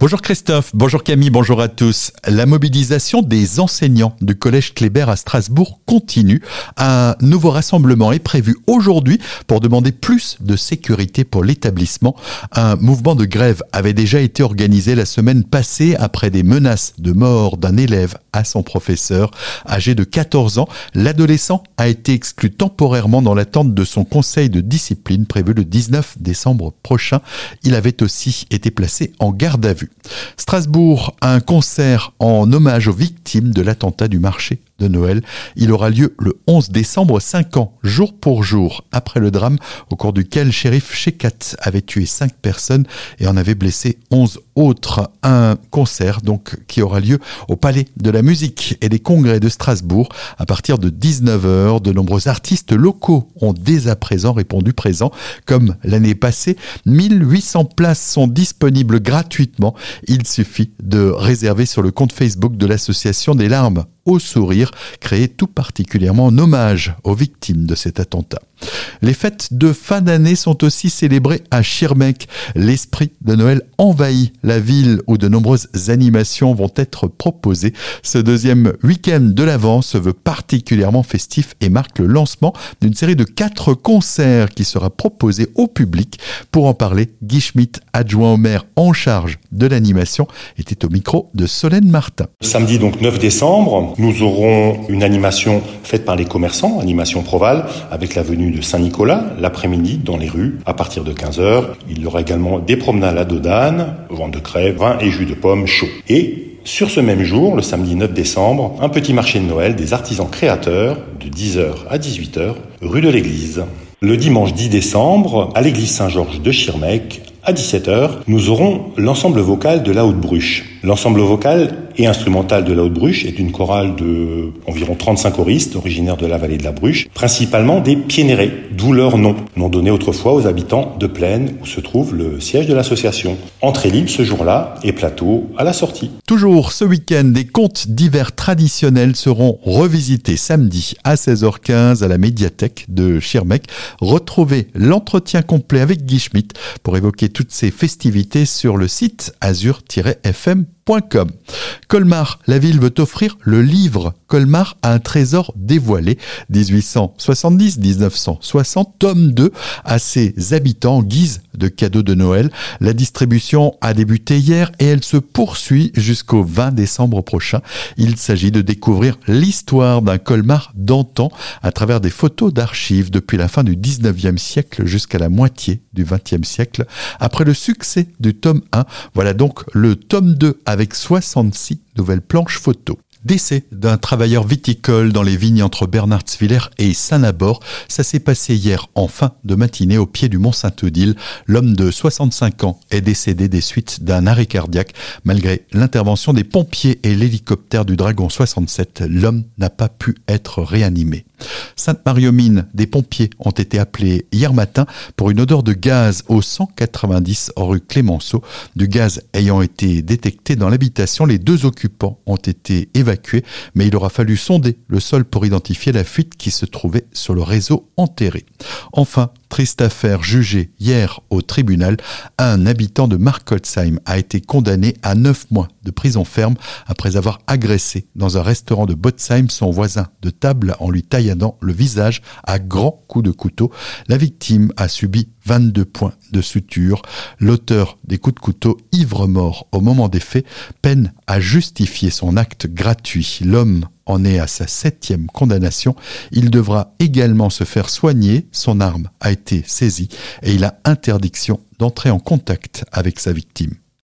Bonjour Christophe, bonjour Camille, bonjour à tous. La mobilisation des enseignants du collège Kléber à Strasbourg continue. Un nouveau rassemblement est prévu aujourd'hui pour demander plus de sécurité pour l'établissement. Un mouvement de grève avait déjà été organisé la semaine passée après des menaces de mort d'un élève à son professeur. Âgé de 14 ans, l'adolescent a été exclu temporairement dans l'attente de son conseil de discipline prévu le 19 décembre prochain. Il avait aussi été placé en garde à vue. Strasbourg un concert en hommage aux victimes de l'attentat du marché de Noël. Il aura lieu le 11 décembre, 5 ans, jour pour jour, après le drame au cours duquel shérif Shekat avait tué 5 personnes et en avait blessé 11 autres. Un concert donc qui aura lieu au Palais de la Musique et des Congrès de Strasbourg à partir de 19h. De nombreux artistes locaux ont dès à présent répondu présent. Comme l'année passée, 1800 places sont disponibles gratuitement. Il suffit de réserver sur le compte Facebook de l'association des larmes au sourire, créé tout particulièrement en hommage aux victimes de cet attentat. Les fêtes de fin d'année sont aussi célébrées à Schirmeck. L'esprit de Noël envahit la ville où de nombreuses animations vont être proposées. Ce deuxième week-end de l'Avent se veut particulièrement festif et marque le lancement d'une série de quatre concerts qui sera proposée au public. Pour en parler, Guy Schmitt, adjoint au maire en charge de l'animation, était au micro de Solène Martin. Samedi donc 9 décembre, nous aurons une animation faite par les commerçants, animation Proval, avec la venue de Saint-Nicolas l'après-midi dans les rues à partir de 15h. Il y aura également des promenades à Dodane, vente de crèves, vin et jus de pommes chaud. Et sur ce même jour, le samedi 9 décembre, un petit marché de Noël des artisans créateurs de 10h à 18h, rue de l'église. Le dimanche 10 décembre, à l'église Saint-Georges de Schirmeck, à 17h, nous aurons l'ensemble vocal de la Haute Bruche. L'ensemble vocal et instrumental de la Haute Bruche est une chorale de environ 35 choristes originaires de la vallée de la Bruche, principalement des Piénérés, d'où leur nom, nom donné autrefois aux habitants de Plaine où se trouve le siège de l'association. Entrée libre ce jour-là et plateau à la sortie. Toujours ce week-end, des contes d'hiver traditionnels seront revisités samedi à 16h15 à la médiathèque de Schirmeck. Retrouvez l'entretien complet avec Guy Schmitt pour évoquer toutes ces festivités sur le site azur-fm Colmar, la ville veut offrir le livre Colmar a un trésor dévoilé 1870-1960, tome 2 à ses habitants guise de cadeau de Noël. La distribution a débuté hier et elle se poursuit jusqu'au 20 décembre prochain. Il s'agit de découvrir l'histoire d'un Colmar d'antan à travers des photos d'archives depuis la fin du 19e siècle jusqu'à la moitié du 20e siècle. Après le succès du tome 1, voilà donc le tome 2 avec 66 nouvelles planches photos. Décès d'un travailleur viticole dans les vignes entre Bernardsviller et Saint-Nabord. Ça s'est passé hier en fin de matinée au pied du Mont Saint-Odile. L'homme de 65 ans est décédé des suites d'un arrêt cardiaque. Malgré l'intervention des pompiers et l'hélicoptère du Dragon 67, l'homme n'a pas pu être réanimé. Sainte-Marie-aux-Mines, des pompiers ont été appelés hier matin pour une odeur de gaz au 190 rue Clémenceau. Du gaz ayant été détecté dans l'habitation, les deux occupants ont été évacués, mais il aura fallu sonder le sol pour identifier la fuite qui se trouvait sur le réseau enterré. Enfin, Triste affaire jugée hier au tribunal, un habitant de Markolsheim a été condamné à 9 mois de prison ferme après avoir agressé dans un restaurant de Botsheim son voisin de table en lui tailladant le visage à grands coups de couteau. La victime a subi 22 points de suture. L'auteur des coups de couteau, ivre-mort au moment des faits, peine à justifier son acte gratuit. L'homme en est à sa septième condamnation. Il devra également se faire soigner. Son arme a été saisie et il a interdiction d'entrer en contact avec sa victime.